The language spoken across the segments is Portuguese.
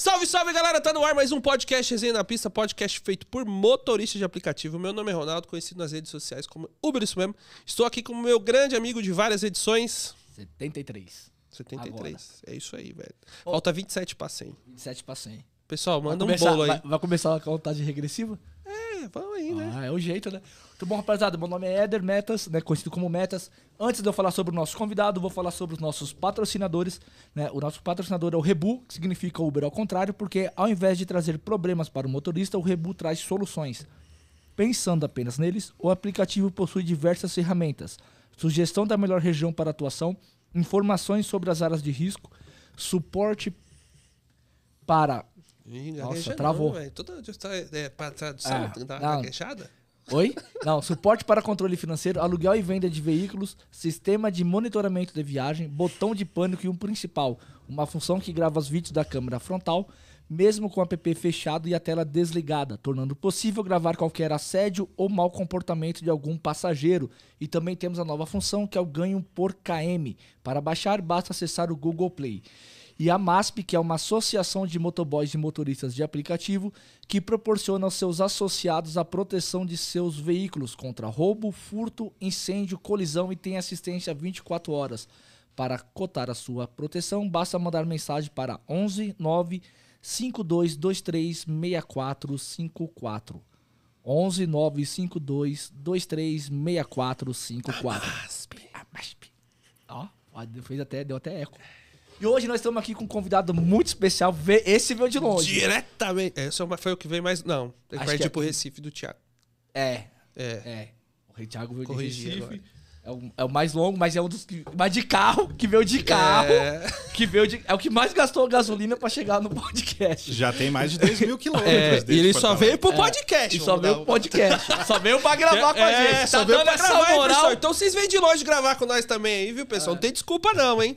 Salve, salve, galera! Tá no ar mais um podcast Resenha na Pista, podcast feito por motoristas de aplicativo. Meu nome é Ronaldo, conhecido nas redes sociais como Uber Isso Mesmo. Estou aqui com o meu grande amigo de várias edições. 73. 73. Agora. É isso aí, velho. Falta 27 pra 100. 27 pra 100. Pessoal, manda um começar- bolo aí. Vai, vai começar a contagem regressiva? É, vamos aí, né? Ah, é o jeito, né? Muito bom, rapaziada. Meu nome é Éder Metas, né? Conhecido como Metas. Antes de eu falar sobre o nosso convidado, vou falar sobre os nossos patrocinadores. Né? O nosso patrocinador é o Rebu, que significa Uber ao contrário, porque ao invés de trazer problemas para o motorista, o Rebu traz soluções. Pensando apenas neles, o aplicativo possui diversas ferramentas. Sugestão da melhor região para atuação, informações sobre as áreas de risco, suporte para Nossa, travou. Não. Toda é, pra tradução, tá gaguejada? Oi? Não, suporte para controle financeiro, aluguel e venda de veículos, sistema de monitoramento de viagem, botão de pânico e um principal, uma função que grava os vídeos da câmera frontal, mesmo com o app fechado e a tela desligada, tornando possível gravar qualquer assédio ou mau comportamento de algum passageiro. E também temos a nova função que é o ganho por KM. Para baixar, basta acessar o Google Play e a MASP, que é uma associação de motoboys e motoristas de aplicativo que proporciona aos seus associados a proteção de seus veículos contra roubo, furto, incêndio, colisão e tem assistência 24 horas. Para cotar a sua proteção, basta mandar mensagem para 11 9 5223 6454. 11 952 23 6454. A MASP. Ó, ó, fez até, deu até eco. E hoje nós estamos aqui com um convidado muito especial. Esse veio de longe. Diretamente. Esse é foi o que veio mais. Não, ele que é- tipo Recife do Thiago. É, É. é. O Rei Thiago veio Corrigi de Recife. agora. É o, é o mais longo, mas é um dos que. Mas de carro, que veio de carro. É. Que veio de. É o que mais gastou gasolina pra chegar no podcast. Já tem mais de 2 mil quilômetros. É, e ele só veio pro podcast. E só veio pro um- podcast. só veio pra gravar com a É, gente. só Tá veio dando pra gravar, moral. pessoal? Então vocês vêm de longe gravar com nós também aí, viu, pessoal? Não tem desculpa não, hein?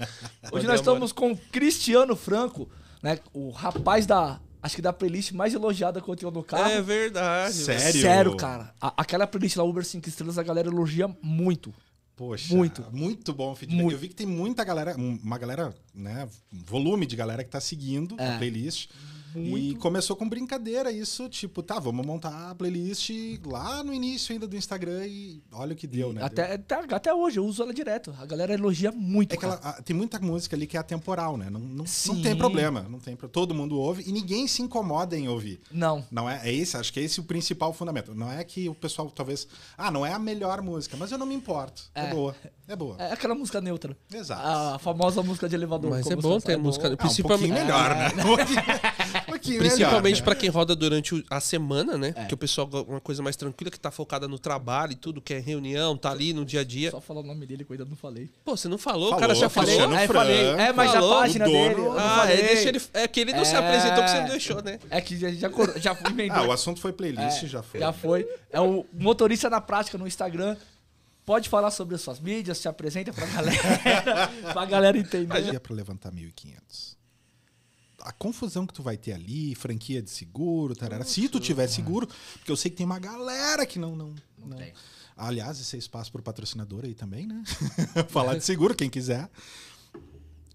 Hoje nós estamos com o Cristiano Franco, né? O rapaz da. Acho que da playlist mais elogiada que eu tenho no carro. É verdade. Sério? Sério, cara. A- aquela playlist lá, Uber 5 estrelas, a galera elogia muito. Poxa, Muito. Muito bom o feedback. Muito. Eu vi que tem muita galera, um- uma galera, né? Um volume de galera que tá seguindo É. a playlist. E começou com brincadeira isso, tipo, tá, vamos montar a playlist lá no início ainda do Instagram e olha o que deu, né? Até, até, até hoje, eu uso ela direto. A galera elogia muito. É que ela, tem muita música ali que é atemporal, né? Não, não, não tem problema. Não tem, todo mundo ouve e ninguém se incomoda em ouvir. Não. Não é, é esse, acho que é esse o principal fundamento. Não é que o pessoal talvez, ah, não é a melhor música, mas eu não me importo. É, É. boa, é boa. É aquela música neutra. Exato. A famosa música de elevador. Mas como é bom ter música- É Ah, um principalmente- pouquinho melhor, né? Um pouquinho Principalmente né? pra quem roda durante o- a semana, né? É. Que o pessoal uma coisa mais tranquila, que tá focada no trabalho e tudo, que é reunião, tá ali no dia a dia. Só falar o nome dele que eu ainda não falei. Pô, você não falou, o Falou, cara já falou. É, falei. É, mas falou, a página o dele. Ah, é, deixa ele, é que ele não se É. apresentou, que você não deixou, né? É que já, já, já emendou. Ah, o assunto foi playlist, É, já foi. Já foi. É o motorista na prática no Instagram. Pode falar sobre as suas mídias, se apresenta pra galera, pra galera entender. Ia pra levantar 1.500. A confusão que tu vai ter ali, franquia de seguro, tarara. Se tu tiver seguro, porque eu sei que tem uma galera que não. não, não. tem. Aliás, esse é espaço pro patrocinador aí também, né? Falar de seguro, quem quiser.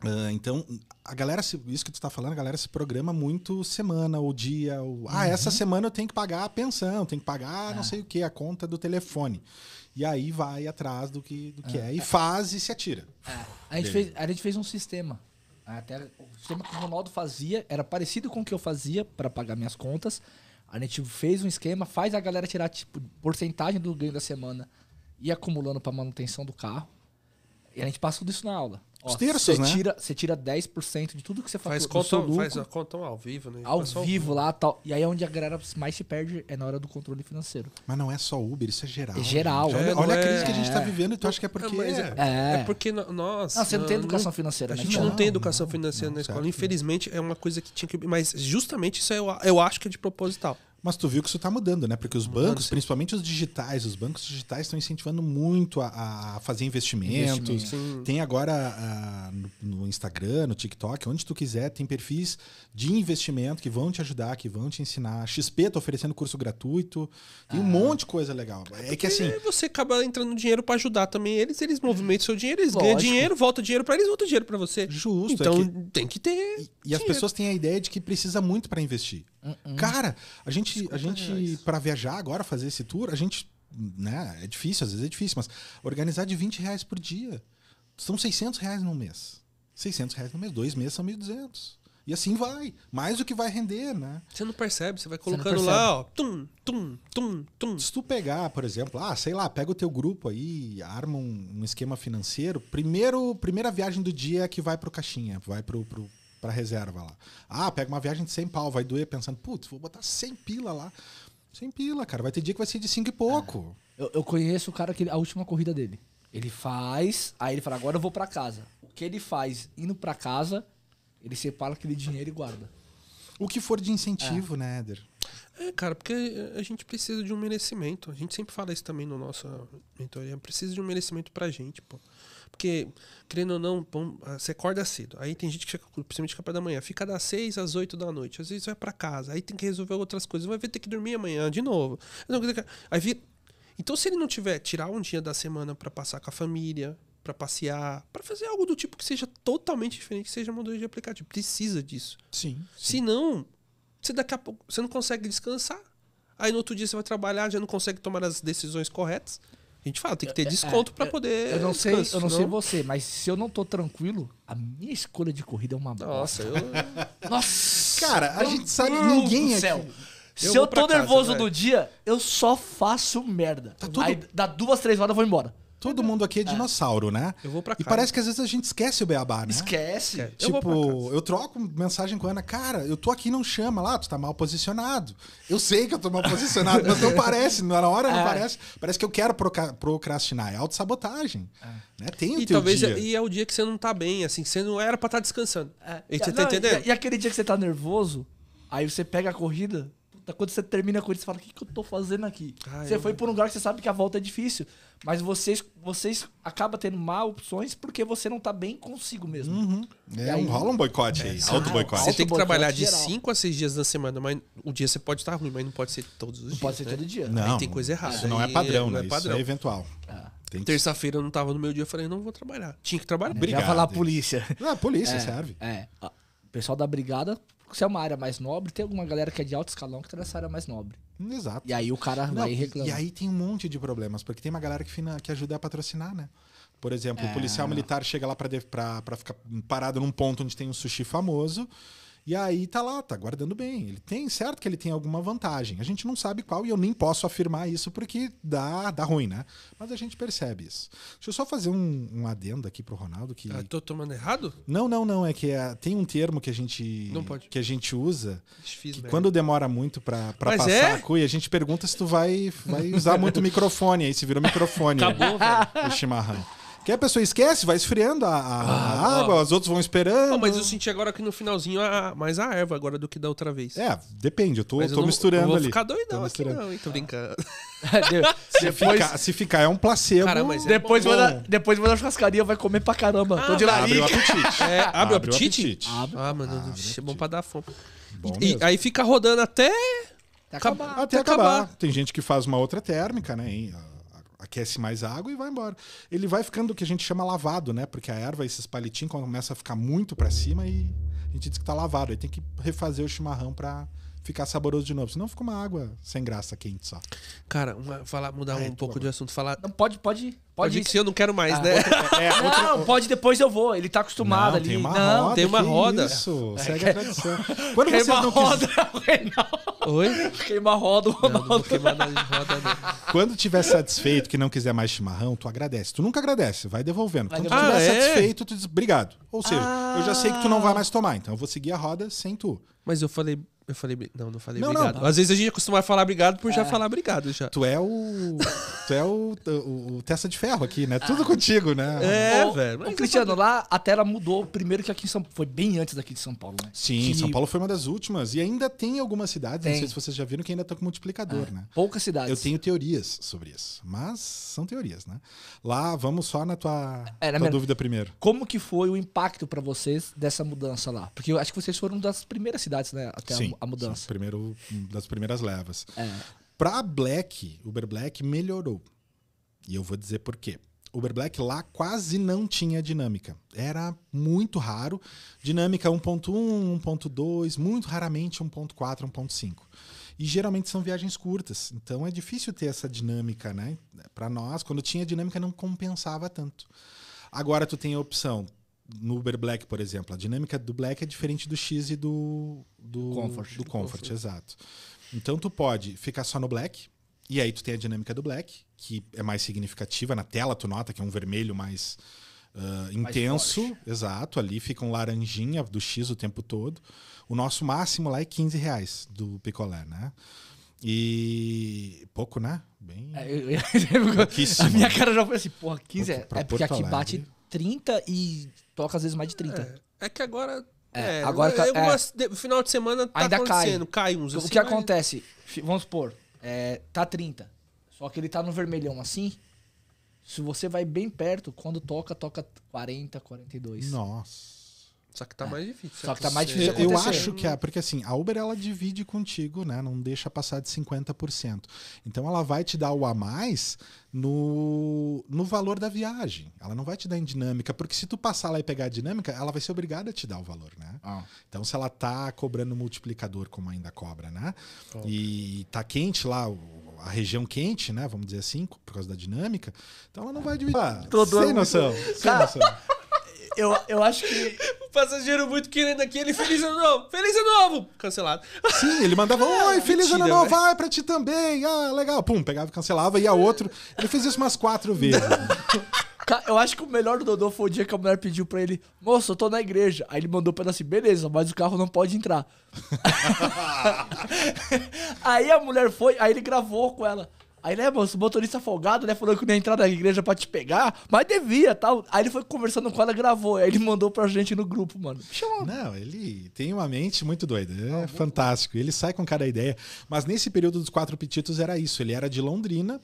Ah, então, a galera, isso que tu tá falando, a galera se programa muito semana ou dia. Ou, ah, essa semana eu tenho que pagar a pensão, tenho que pagar não sei o que, a conta do telefone. E aí vai atrás do que, do que é. E faz e se atira. A gente, fez, a gente fez um sistema. Até o sistema que o Ronaldo fazia era parecido com o que eu fazia pra pagar minhas contas. A gente fez um esquema, faz a galera tirar tipo porcentagem do ganho da semana e acumulando pra manutenção do carro. E a gente passa tudo isso na aula. Os terços, você né? Tira, você tira 10% de tudo que você Faz conta, lucro, faz a conta ao vivo, né? ao Passou vivo lá tal. E aí é onde a galera mais se perde é na hora do controle financeiro. Mas não é só Uber, isso é geral. É geral. gente. É, Olha, olha a é- crise que a gente tá é. vivendo e tu acha que é porque. é. É. É porque nós. Não, você não tem educação financeira, a né? A gente Não, não tem educação não, financeira não, na escola. certo. Infelizmente, é uma coisa que tinha que. Mas justamente isso eu, eu acho que é de proposital. Mas tu viu que isso está mudando, né? Porque os Mudando, bancos, sim. principalmente os digitais, os bancos digitais estão incentivando muito a, a fazer investimentos. Investimento. Tem agora ah, no, Instagram, no TikTok, onde tu quiser, tem perfis de investimento que vão te ajudar, que vão te ensinar. A XP tá oferecendo curso gratuito. Tem um Ah. monte de coisa legal. É que assim, E você acaba entrando dinheiro pra ajudar também eles, eles movimentam seu dinheiro, eles ganham Lógico. dinheiro, volta dinheiro pra eles, volta dinheiro pra você. justo. é Então que- tem que ter. E as dinheiro. pessoas têm a ideia de que precisa muito para investir. Cara, a gente, a 50 gente para viajar agora, fazer esse tour, a gente, né, é difícil, às vezes é difícil, mas organizar de 20 reais por dia. São 600 reais no mês. 600 reais no mês, dois meses são 1.200. E assim vai. Mais do que vai render, né? Você não percebe, você vai colocando percebe. lá, ó. Tum, tum, tum, tum. Se tu pegar, por exemplo, ah, sei lá, pega o teu grupo aí, arma um, um esquema financeiro. Primeiro, primeira viagem do dia é que vai pro caixinha, vai pro, pro, pra reserva lá. Ah, pega uma viagem de 100 pau, vai doer pensando, putz, vou botar 100 pila lá. 100 pila, cara. Vai ter dia que vai ser de 5 e pouco. Eu, eu conheço o cara que a última corrida dele. Ele faz, aí ele fala, agora eu vou pra casa. O que ele faz indo pra casa, ele separa aquele dinheiro e guarda. O que for de incentivo, né, Éder? É, cara, porque a gente precisa de um merecimento. A gente sempre fala isso também no nossa mentoria. Precisa de um merecimento pra gente, pô. Porque, querendo ou não, pô, você acorda cedo. Aí tem gente que fica, principalmente café da manhã, fica das 6 às 8 da noite. Às vezes vai pra casa. Aí tem que resolver outras coisas. Vai ter que dormir amanhã de novo. Aí vira. Então, se ele não tiver, tirar um dia da semana pra passar com a família, pra passear, pra fazer algo do tipo que seja totalmente diferente, que seja motor de aplicativo. Precisa disso. Sim. Se não, você daqui a pouco você não consegue descansar. Aí no outro dia você vai trabalhar, já não consegue tomar as decisões corretas. A gente fala, tem que ter desconto pra poder. Eu não sei, descanso, eu não sei senão- você, mas se eu não tô tranquilo, a minha escolha de corrida é uma Nossa, bosta. eu. Nossa! Cara, a gente sabe, ninguém do aqui- céu. Se Eu eu, tô casa, nervoso vai. no dia, eu só faço merda. Tá tudo- Aí dá duas, três horas eu vou embora. Todo mundo aqui é dinossauro, né? Eu vou pra E casa. parece que às vezes a gente esquece o beabá, né? Esquece. É. Eu Tipo, casa. eu, troco mensagem com a Ana, cara, eu tô aqui, não chama lá, tu tá mal posicionado. Eu sei que eu tô mal posicionado, mas não parece, na hora não É. parece. Parece que eu quero procrastinar, é autossabotagem. Né? Tem o E teu talvez dia. e é o dia que você não tá bem, assim, que você não era pra estar descansando. É. E você Não, tá entendendo? E, e aquele dia que você tá nervoso, aí você pega a corrida, puta, quando você termina a corrida, você fala, o que, que eu tô fazendo aqui? Ah, você eu- foi por um lugar que você sabe que a volta é difícil. Mas vocês, vocês acabam tendo má opções porque você não tá bem consigo mesmo. Uhum. E É, aí- um, rola um boicote aí, É, alto ah, boicote. Você tem que trabalhar de geral. 5 a 6 dias na semana, mas o dia você pode estar ruim, mas não pode ser todos os Não dias. pode ser né? todo dia. Não, Aí tem coisa errada. Isso não é aí padrão, não né? é padrão. Isso é eventual. Ah. Terça-feira eu não tava no meu dia, eu falei, não vou trabalhar. Tinha que trabalhar. Obrigado. Já falar a polícia. Ah, a polícia É, serve. É. A- O pessoal da brigada, se é uma área mais nobre, tem alguma galera que é de alto escalão que tá nessa área mais nobre. Exato. E aí o cara Não, vai e e- reclama. e aí tem um monte de problemas, porque tem uma galera que, fina- que ajuda a patrocinar, né? Por exemplo, o É. policial militar chega lá pra ficar parado num ponto onde tem um sushi famoso. E aí tá lá, tá guardando bem. Ele tem, certo que ele tem alguma vantagem. A gente não sabe qual e eu nem posso afirmar isso porque dá, dá ruim, né? Mas a gente percebe isso. Deixa eu só fazer um, um adendo aqui pro Ronaldo que. Ah, tô tomando errado? Não, não, não. É que é- tem um termo que a gente, Não pode. que a gente usa Fiz que merda. quando demora muito Mas passar é? a cuia, a gente pergunta se tu vai, vai usar muito microfone. Aí se virou microfone. Acabou, o chimarrão. Que a pessoa esquece, vai esfriando a, a- a água, os outros vão esperando. Mas eu senti agora que no finalzinho a, mais a erva agora do que da outra vez. É, depende, eu tô, Mas tô eu não, misturando eu vou ali. ficar doidão aqui não, hein? Tô brincando. Se, depois, ficar, se ficar é um placebo. Cara, mas é depois, bom. na, depois vai na churrascaria, vai comer pra caramba. Tô de Ah, Abre o apetite. É, abre o Abre o apetite? apetite. Abre. Ah, mano, Abre o é bom pra dar fome. E, mesmo. aí fica rodando até. Acabar. Até até acabar. acabar. Tem gente que faz uma outra térmica, né? e, a- aquece mais água e vai embora. Ele vai ficando o que a gente chama lavado, né? Porque a erva, esses palitinhos, começa a ficar muito pra cima e a gente diz que tá lavado. Aí tem que refazer o chimarrão pra ficar saboroso de novo. Senão fica uma água sem graça quente só. Cara, uma- falar, mudar Ai, um tu pouco agora. de assunto. Falar. Não, pode, pode, Pode pode. ir eu não quero mais, Ah, né? É, Não, pode depois eu vou. Ele tá acostumado Não, ali. tem uma não, roda. tem uma que roda. Isso, segue a tradição. Quando vocês queima não roda, quiser- Reinaldo. Oi? Queima roda, Não, não Ronaldo. queimar nada de roda, não. Quando tiver satisfeito que não quiser mais chimarrão, tu agradece. Tu nunca agradece, vai devolvendo. Vai Quando tu devolvendo. estiver Ah, é? satisfeito, tu diz obrigado. Ou seja, eu já sei que tu não Ah. vai mais tomar, então eu vou seguir a roda sem tu. Mas eu falei. Eu falei, não, não falei Não, obrigado. não. Às vezes a gente costuma falar obrigado por já É. falar obrigado já. Tu é o. tu é o, o, o testa de ferro aqui, né? Tudo contigo, né? É, Ô, velho. Ô, mas Cristiano, lá a tela mudou primeiro que aqui em São Paulo. Foi bem antes daqui de São Paulo, né? Sim, Que São Paulo foi uma das últimas. E ainda tem algumas cidades, não Tem. sei se vocês já viram, que ainda estão com multiplicador, né? Poucas cidades. Eu tenho teorias sobre isso. Mas são teorias, né? Lá, vamos só na tua, É, na tua minha- dúvida primeiro. Como que foi o impacto pra vocês dessa mudança lá? Porque eu acho que vocês foram das primeiras cidades, né? Até a- sim, a, mudança. sim, primeiro, das primeiras levas. É. Pra Black, Uber Black melhorou. E eu vou dizer por quê. Uber Black lá quase não tinha dinâmica. Era muito raro. Dinâmica 1.1, 1.2, muito raramente 1.4, 1.5. E geralmente são viagens curtas. Então é difícil ter essa dinâmica, né? Para nós, quando tinha dinâmica não compensava tanto. Agora tu tem a opção no Uber Black, por exemplo, a dinâmica do Black é diferente do X e do do Comfort. do Comfort, exato. Então tu pode ficar só no Black e aí tu tem a dinâmica do Black, que é mais significativa na tela, tu nota que é um vermelho mais ah, intenso, exato. Ali fica um laranjinha do X o tempo todo. O nosso máximo lá é 15 reais do picolé, né? E pouco, né? Bem. É, eu- eu- a minha cara já foi assim, porra, 15 é. É porque Porto aqui bate Alegre. 30 e toca às vezes mais de 30. É, é que agora. É, É, agora de- final de semana tá Ainda cai. acontecendo, cai, uns o assim, que mas- acontece? Vamos supor, é, tá 30. Só que ele tá no vermelhão assim. Se você vai bem perto, quando toca, toca 40, 42. Nossa. Só que tá mais difícil. Só que tá mais difícil Eu, acho que é, porque assim, a Uber ela divide contigo, né? Não deixa passar de 50%. Então ela vai te dar o a mais no, no valor da viagem. Ela não vai te dar em dinâmica, porque se tu passar lá e pegar a dinâmica, ela vai ser obrigada a te dar o valor, né? Ah. Então, se ela tá cobrando multiplicador, como ainda cobra, né? E tá quente lá, o- a região quente, né? Vamos dizer assim, por causa da dinâmica. Então ela não vai dividir. Ah, Todo sem noção. Sem Cara, noção. Eu, eu acho que. O passageiro muito querendo aquele feliz ano novo, feliz ano novo, cancelado. Sim, ele mandava, oi, feliz Mentira, ano novo, vai pra ti também. Ah, legal. Pum, pegava e cancelava, ia outro. Ele fez isso umas quatro vezes. Eu acho que o melhor do Dodô foi o dia que a mulher pediu pra ele, moço, eu tô na igreja. Aí ele mandou pra ela assim, beleza, mas o carro não pode entrar. aí a mulher foi, aí ele gravou com ela. Aí, né, o motorista folgado, né, falou que não ia entrar na igreja pra te pegar, mas devia, tal. Aí ele foi conversando com ela, gravou. Aí ele mandou pra gente no grupo, mano. Chama. Não, ele tem uma mente muito doida. É fantástico. Ele sai com cada ideia. Mas nesse período dos quatro petitos era isso. Ele era de Londrina.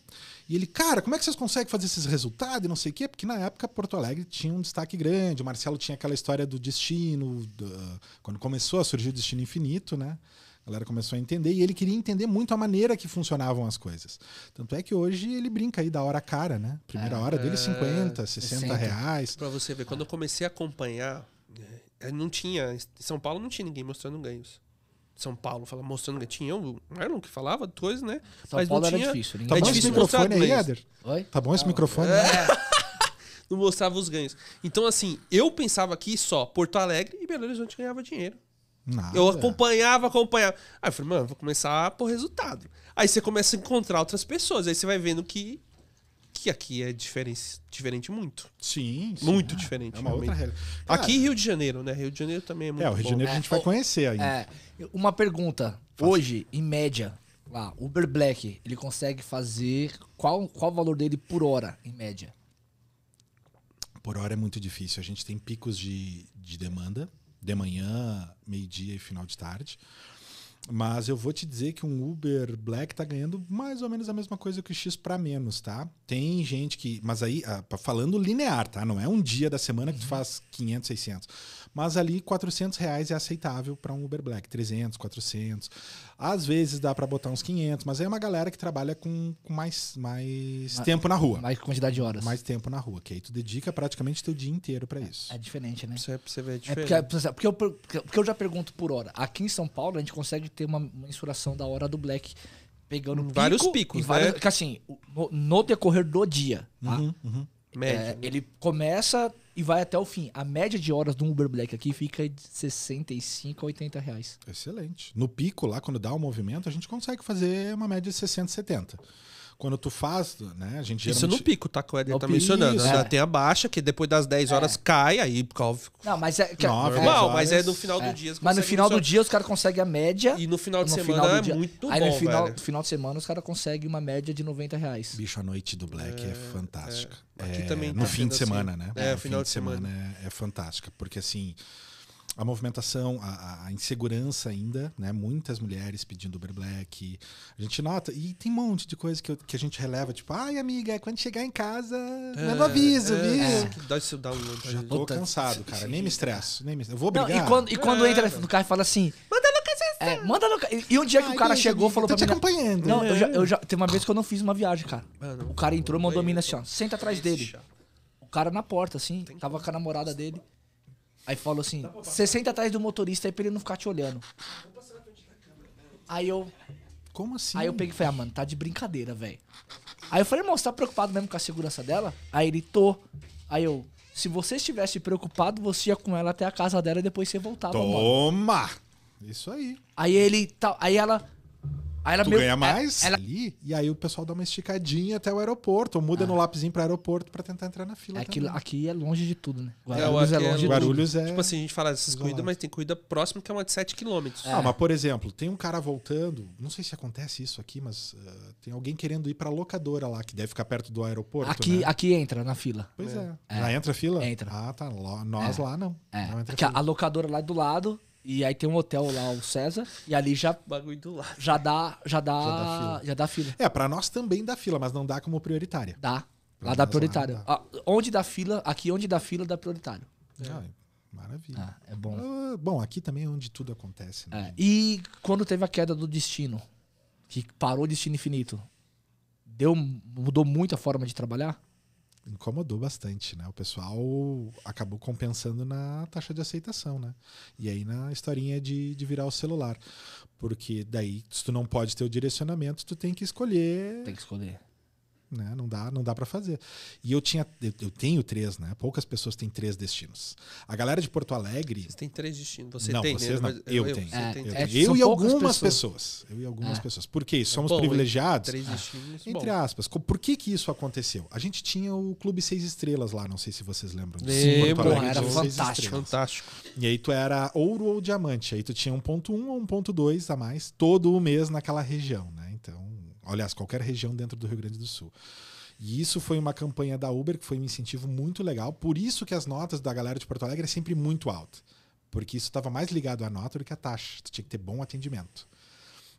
E ele, cara, como é que vocês conseguem fazer esses resultados e não sei o quê? Porque na época Porto Alegre tinha um destaque grande. O Marcelo tinha aquela história do destino. do- quando começou a surgir o destino infinito, né? A galera começou a entender e ele queria entender muito a maneira que funcionavam as coisas. Tanto é que hoje ele brinca aí da hora cara, né? Primeira hora dele, 50, 60 60. reais. Pra você ver, quando eu comecei a acompanhar, é, não tinha. Em São Paulo não tinha ninguém mostrando ganhos. São Paulo fala, mostrando ganhos. Tinha o Marlon que falava coisa, né? São Mas Paulo não era tinha, difícil. Tá Ninguém É bom esse difícil mostrar microfone aí, ganhos. Éder? Oi? Tá bom esse microfone? Não mostrava os ganhos. Então, assim, eu pensava que só Porto Alegre e Belo Horizonte ganhava dinheiro. Nada. Eu acompanhava, acompanhava. Aí eu falei, mano, vou começar por resultado. Aí você começa a encontrar outras pessoas. Aí você vai vendo que, que aqui é diferente, diferente muito. Sim, sim. Muito é. diferente, É uma outra. Cara, Aqui Rio de Janeiro, né? Rio de Janeiro também é muito É, o Rio de bom. Janeiro a gente vai É, conhecer ainda. É, uma pergunta. Hoje, em média, lá, Uber Black, ele consegue fazer. Qual, qual o valor dele por hora, em média? Por hora é muito difícil. A gente tem picos de, de demanda, de manhã, meio-dia e final de tarde. Mas eu vou te dizer que um Uber Black tá ganhando mais ou menos a mesma coisa que o X para menos, tá? Tem gente que. Mas aí, ah, falando linear, tá? Não é um dia da semana que tu faz 500, 600. Mas ali, 400 reais é aceitável para um Uber Black. 300, 400. Às vezes dá para botar uns 500, mas aí é uma galera que trabalha com, com mais, mais Ma- tempo na rua. Mais quantidade de horas. Mais tempo na rua, que aí tu dedica praticamente teu dia inteiro para isso. É diferente, né? Você, pra você ver a É porque, porque, eu, porque eu já pergunto por hora. Aqui em São Paulo, a gente consegue ter uma mensuração da hora do Black. Pegando Em pico, vários picos, né? Que assim, no, no decorrer do dia, tá? Uhum, uhum. Média. É, ele começa e vai até o fim. A média de horas do Uber Black aqui fica de 65 a 80 reais. Excelente. No pico, lá, quando dá o movimento, a gente consegue fazer uma média de 60, 70. Quando tu faz, né? A gente Isso geralmente- no pico, tá? Que o Éder tá mencionando. isso. Ainda É. Tem a baixa, que depois das 10 horas cai, aí óbvio. Não, mas é. que- Nove, é, Normal, horas. mas é no final do é. dia. Mas no final do dia os caras conseguem a média. E no final de no semana final do é dia. muito Aí bom, no final, velho. final de semana os caras conseguem uma média de 90 reais. Bicho, a noite do Black é, fantástica. Aqui É, também no tá fim de sendo semana, assim. né? É, no final fim de semana. é, é fantástica, porque assim a movimentação, a- a, insegurança ainda, né? Muitas mulheres pedindo Uber Black. A gente nota, e tem um monte de coisa que, eu- que a gente releva, tipo, ai, amiga, quando chegar em casa, manda aviso, é, viu? é, que Dá esse down, Já tô Puta, cansado, cara. Nem me estresso. Nem me... Eu vou Não, brigar. e quando, e quando É. entra no carro e fala assim. Manda no é, manda no E um dia que Ai, o cara beijo, chegou e falou tô pra te mim. acompanhando. Não, eu já, eu já. Tem uma vez que eu não fiz uma viagem, cara. Mano, O cara entrou e mandou a mina assim, ó. Senta atrás dele. O cara na porta, assim, tava com a namorada dele. Aí falou assim: você senta atrás do motorista aí pra ele não ficar te olhando. Aí eu, Como assim? aí eu peguei e falei, ah, mano, tá de brincadeira, velho. Aí eu falei, irmão, você tá preocupado mesmo com a segurança dela? Aí ele, tô. Aí eu, se você estivesse preocupado, você ia com ela até a casa dela e depois você voltava, mano. Toma! Isso aí. Aí ele, tá, aí ela... Aí ela Tu meio- ganha mais Ela, ali, e aí o pessoal dá uma esticadinha até o aeroporto, ou muda no lapisinho para aeroporto pra tentar entrar na fila. é que aqui é longe de tudo, né? É, Guarulhos é, é longe de tudo. Guarulhos é. Tipo assim, a gente fala dessas Isolado. corridas, mas tem corrida próxima que é uma de 7 km. Ah, mas por exemplo, tem um cara voltando, não sei se acontece isso aqui, mas ah, tem alguém querendo ir pra locadora lá, que deve ficar perto do aeroporto. Aqui, né? aqui entra na fila. Pois é. É. Já entra a fila? Entra. Ah, tá. Lá- Nós lá não. É. Não entra Aqui, a, fila. a locadora lá do lado, e aí tem um hotel lá, o César, e ali já, Bagulho do lado. já dá. Já dá. Já dá fila. Já dá fila. É, pra nós também dá fila, mas não dá como prioritária. Dá. Pra Lá dá prioritário. lá Ah, onde dá fila, aqui onde dá fila, dá prioritário. Ah, maravilha. Ah, é bom. Ah, bom, aqui também é onde tudo acontece. Né? É, E quando teve a queda do destino, que parou o destino infinito, deu, mudou muito a forma de trabalhar? Incomodou bastante, né? O pessoal acabou compensando na taxa de aceitação, né? E aí na historinha de, de virar o celular. Porque daí, se tu não pode ter o direcionamento, tu tem que escolher Tem que escolher. Né? Não dá, não dá para fazer. E eu tinha, eu, eu tenho três, né? Poucas pessoas têm três destinos. A galera de Porto Alegre, Vocês têm três destinos. Você Não, tem, vocês né? não. Mas Eu tenho. É, eu, é, tenho. eu e algumas pessoas. pessoas. Eu e algumas É. pessoas. Por quê? Somos bom, privilegiados. Três destinos. Entre bom. aspas. Por que que isso aconteceu? A gente tinha o Clube Seis Estrelas lá, não sei se vocês lembram disso. Lembro, Porto Alegre era fantástico. Fantástico. E aí tu era ouro ou diamante. Aí tu tinha 1.1 ou 1.2 a mais todo o mês naquela região, né? Então, aliás, qualquer região dentro do Rio Grande do Sul. E isso foi uma campanha da Uber que foi um incentivo muito legal. Por isso que as notas da galera de Porto Alegre é sempre muito alta. Porque isso estava mais ligado à nota do que à taxa. Tu tinha que ter bom atendimento.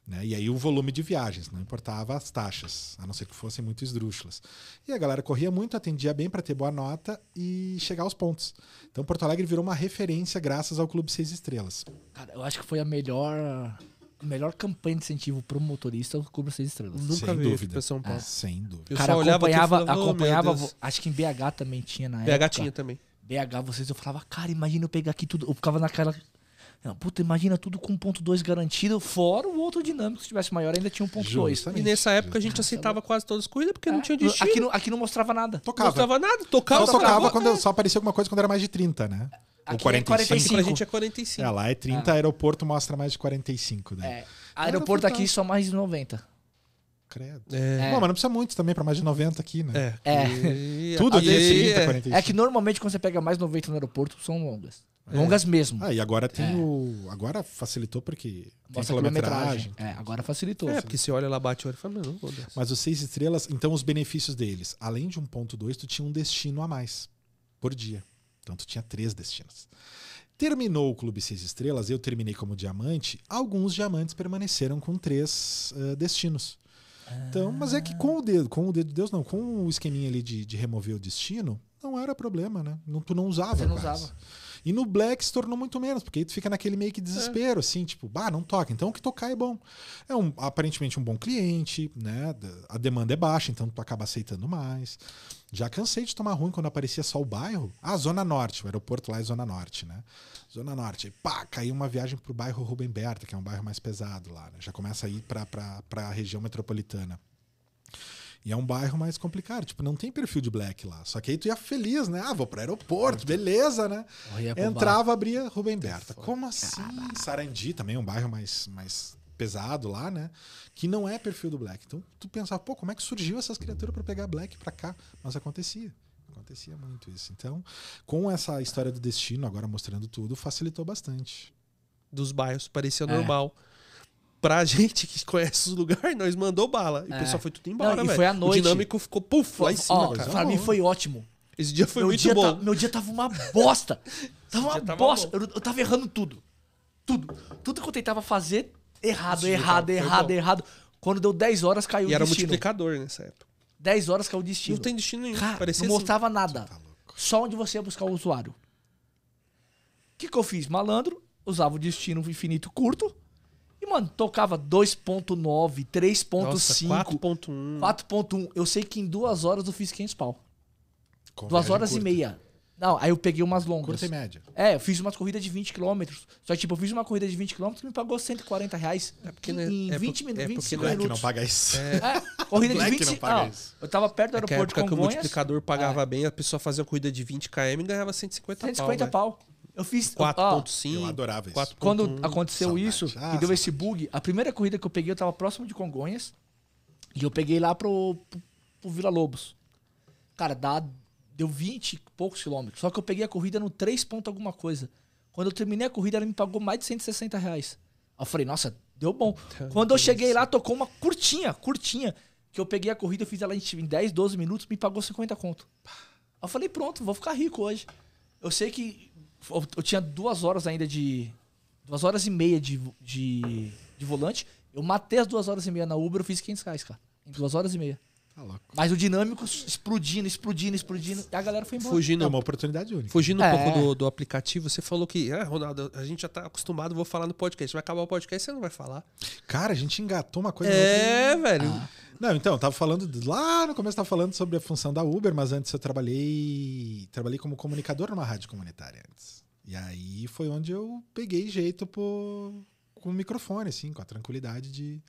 Né? E aí o volume de viagens, não importava as taxas, a não ser que fossem muito esdrúxulas. E a galera corria muito, atendia bem para ter boa nota e chegar aos pontos. Então Porto Alegre virou uma referência graças ao Clube Seis Estrelas. Cara, eu acho que foi a melhor, melhor campanha de incentivo pro motorista o Cubra Seis Estrelas. Nunca Sem vi dúvida. pra São Paulo. Sem dúvida. Eu O cara só olhava aqui e acompanhava, falava, "Oh, acompanhava Deus." acho que em BH também tinha na BH época. tinha também. BH, vocês, eu falava, cara, imagina eu pegar aqui tudo. Eu ficava naquela. Não, puta, imagina tudo com 1.2 garantido, fora o outro dinâmico, se tivesse maior, ainda tinha 1.2. Justamente. E nessa época a gente aceitava quase todas as corridas porque não tinha destino. Aqui não, aqui não mostrava nada. Não Tocava. mostrava nada. Só Tocava, tocava tocava. quando só aparecia alguma coisa quando era mais de 30, né? Ou Aqui é 45. 45. Pra gente é 45. É, lá é 30, aeroporto mostra mais de 45, né? É, aeroporto aqui só mais de 90. Credo. É. Bom, mas não precisa muito também para mais de 90 aqui, né? É. É. que- Tudo aí aqui é 30, é- 45. É que normalmente quando você pega mais 90 no aeroporto, são longas. Longas mesmo. Ah, e agora tem É. o. Agora facilitou porque tem Mostra a quilometragem. É, agora facilitou. É, porque você olha lá, bate o olho e fala, não, Deus. Mas os seis estrelas, então os benefícios deles, além de 1.2, tu tinha um destino a mais por dia. Então tu tinha três destinos. Terminou o Clube Seis Estrelas, eu terminei como diamante, alguns diamantes permaneceram com três eh, destinos. Então, mas é que com o dedo, com o dedo de Deus, não, com o esqueminha ali de, de remover o destino, não era problema, né? Não, tu não usava. Você não quase. usava. E no Black se tornou muito menos, porque aí tu fica naquele meio que desespero, assim, tipo, bah, não toca, então o que tocar é bom. É um, aparentemente um bom cliente, né? A demanda é baixa, então tu acaba aceitando mais. Já cansei de tomar ruim quando aparecia só o bairro. Ah, Zona Norte, o aeroporto lá é Zona Norte, né? Zona Norte. Aí, pá, caiu uma viagem pro bairro Rubem Berta, que é um bairro mais pesado lá, né? Já começa a ir pra, pra, pra região metropolitana. E é um bairro mais complicado, tipo, não tem perfil de black lá. Só que aí tu ia feliz, né? Ah, vou pro aeroporto, beleza, né? Entrava, abria Rubem Berta. Como assim? Sarandi também, um bairro mais, mais pesado lá, né? Que não é perfil do Black. Então tu pensava, pô, como é que surgiu essas criaturas para pegar Black pra cá? Mas acontecia. Acontecia muito isso. Então, com essa história do destino, agora mostrando tudo, facilitou bastante. Dos bairros, parecia É. normal. Pra gente que conhece os lugares, nós mandou bala. E É. o pessoal foi tudo embora, e velho. foi à noite. O dinâmico ficou puf, lá em cima, Ó, cara. pra mim foi ótimo. Esse dia foi meu, muito dia bom. ta- meu dia tava uma bosta. Tava uma tava bosta. Eu, eu tava errando tudo. Tudo. Tudo que eu tentava fazer, errado, Esse errado, errado, bom. errado. Quando deu 10 horas, caiu E o era um destino. multiplicador nessa época. 10 horas caiu o destino. Não tem destino nenhum. Cara, parecia não assim. mostrava nada. Tá. Só onde você ia buscar o usuário. O que, que eu fiz? Malandro, usava o destino infinito curto. E, mano, tocava 2.9, Nossa, 3.5, 4.1. 4.1. Eu sei que em duas horas eu fiz 500 pau. Com Duas horas e curta. meia. Não, aí eu peguei umas longas. Curta e média. É, eu fiz umas corridas de 20 km. Só que, tipo, eu fiz uma corrida de 20 km que me pagou 140 reais. É porque, em, né, em é 20 por- minutos, é porque 25 não é Black minutos. não paga isso. É, corrida de Black 20 não paga não. Eu tava perto do É que a aeroporto época de que o Congonhas. multiplicador pagava bem, a pessoa fazia uma corrida de 20 km e ganhava 150, 150 pau. pau. Eu fiz. ó, 4.5. Eu adorava isso. 4.1. Quando aconteceu Saudade. isso, Ah, que deu saudade. esse bug, a primeira corrida que eu peguei, eu tava próximo de Congonhas. E eu peguei lá pro, pro, pro Vila Lobos. Cara, dá, deu 20 e poucos quilômetros. Só que eu peguei a corrida no 3 ponto alguma coisa. Quando eu terminei a corrida, ela me pagou mais de 160 reais. Aí eu falei, nossa, deu bom. Quando eu cheguei lá, tocou uma curtinha, curtinha. Que eu peguei a corrida, eu fiz ela em em 10, 12 minutos, me pagou 50 conto. Aí eu falei, pronto, vou ficar rico hoje. Eu sei que eu, eu tinha duas horas ainda de. Duas horas e meia de, de, de volante. Eu matei as duas horas e meia na Uber, eu fiz 500 reais, cara. Em duas horas e meia. Tá louco. Mas o dinâmico explodindo, explodindo, explodindo. E a galera foi embora. Fugindo, É uma oportunidade única. fugindo um É. pouco do, do aplicativo, você falou que, ah, Ronaldo, a gente já tá acostumado, vou falar no podcast. Vai acabar o podcast, você não vai falar. Cara, a gente engatou uma coisa. É, velho. Ah. Não, então, tava falando lá no começo, tava falando sobre a função da Uber, mas antes eu trabalhei, trabalhei como comunicador numa rádio comunitária antes. E aí foi onde eu peguei jeito com o microfone, assim, com a tranquilidade de,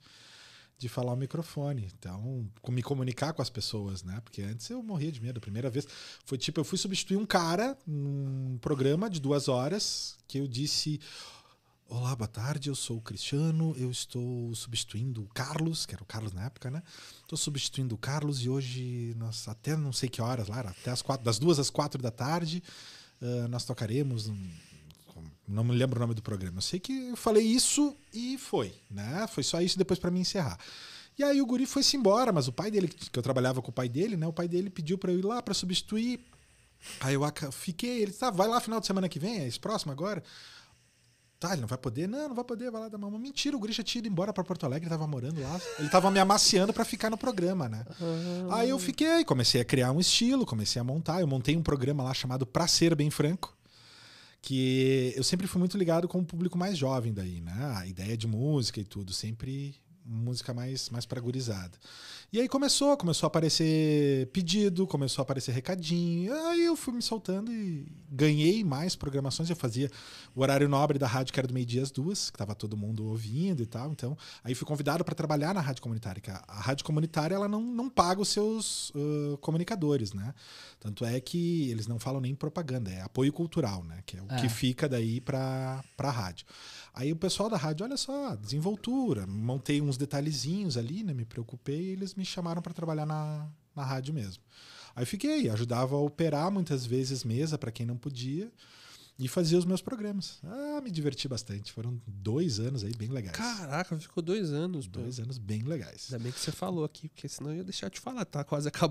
de falar o microfone. Então, me comunicar com as pessoas, né? Porque antes eu morria de medo. A primeira vez foi tipo, eu fui substituir um cara num programa de duas horas que eu disse. Olá, boa tarde, eu sou o Cristiano, eu estou substituindo o Carlos, que era o Carlos na época, né? Estou substituindo o Carlos e hoje, nós, até não sei que horas lá, até as quatro, das duas às quatro da tarde, ah, nós tocaremos. um- não me lembro o nome do programa. Eu sei que eu falei isso e foi, né? Foi só isso depois para mim encerrar. E aí o guri foi-se embora, mas o pai dele, que eu trabalhava com o pai dele, né? O pai dele pediu para eu ir lá para substituir. Aí eu fiquei, ele tá, vai lá final de semana que vem, é esse próximo agora. Tá, ele não vai poder? Não, não vai poder, vai lá dar uma. Mentira, o já tinha ido embora pra Porto Alegre, tava morando lá. Ele tava me amaciando pra ficar no programa, né? Aí eu fiquei, comecei a criar um estilo, comecei a montar. Eu montei um programa lá chamado Pra Ser Bem Franco, que eu sempre fui muito ligado com o público mais jovem daí, né? A ideia de música e tudo, sempre música mais, mais pra gurizada. E aí começou, começou a aparecer pedido, começou a aparecer recadinho. Aí eu fui me soltando e ganhei mais programações. Eu fazia o horário nobre da rádio, que era do meio-dia às duas, que tava todo mundo ouvindo e tal. Então, aí fui convidado para trabalhar na rádio comunitária. Que a, a rádio comunitária ela não, não paga os seus uh, comunicadores, né? Tanto é que eles não falam nem propaganda, é apoio cultural, né? Que é o É. que fica daí para a rádio. Aí o pessoal da rádio, olha só, desenvoltura, montei uns detalhezinhos ali, né? Me preocupei e eles me chamaram para trabalhar na, na rádio mesmo. Aí fiquei, ajudava a operar muitas vezes mesa para quem não podia e fazia os meus programas. Ah, me diverti bastante. Foram dois anos aí bem legais. Caraca, ficou dois anos. pô. dois anos bem legais. Ainda bem que você falou aqui, porque senão eu ia deixar de falar, tá quase acabando.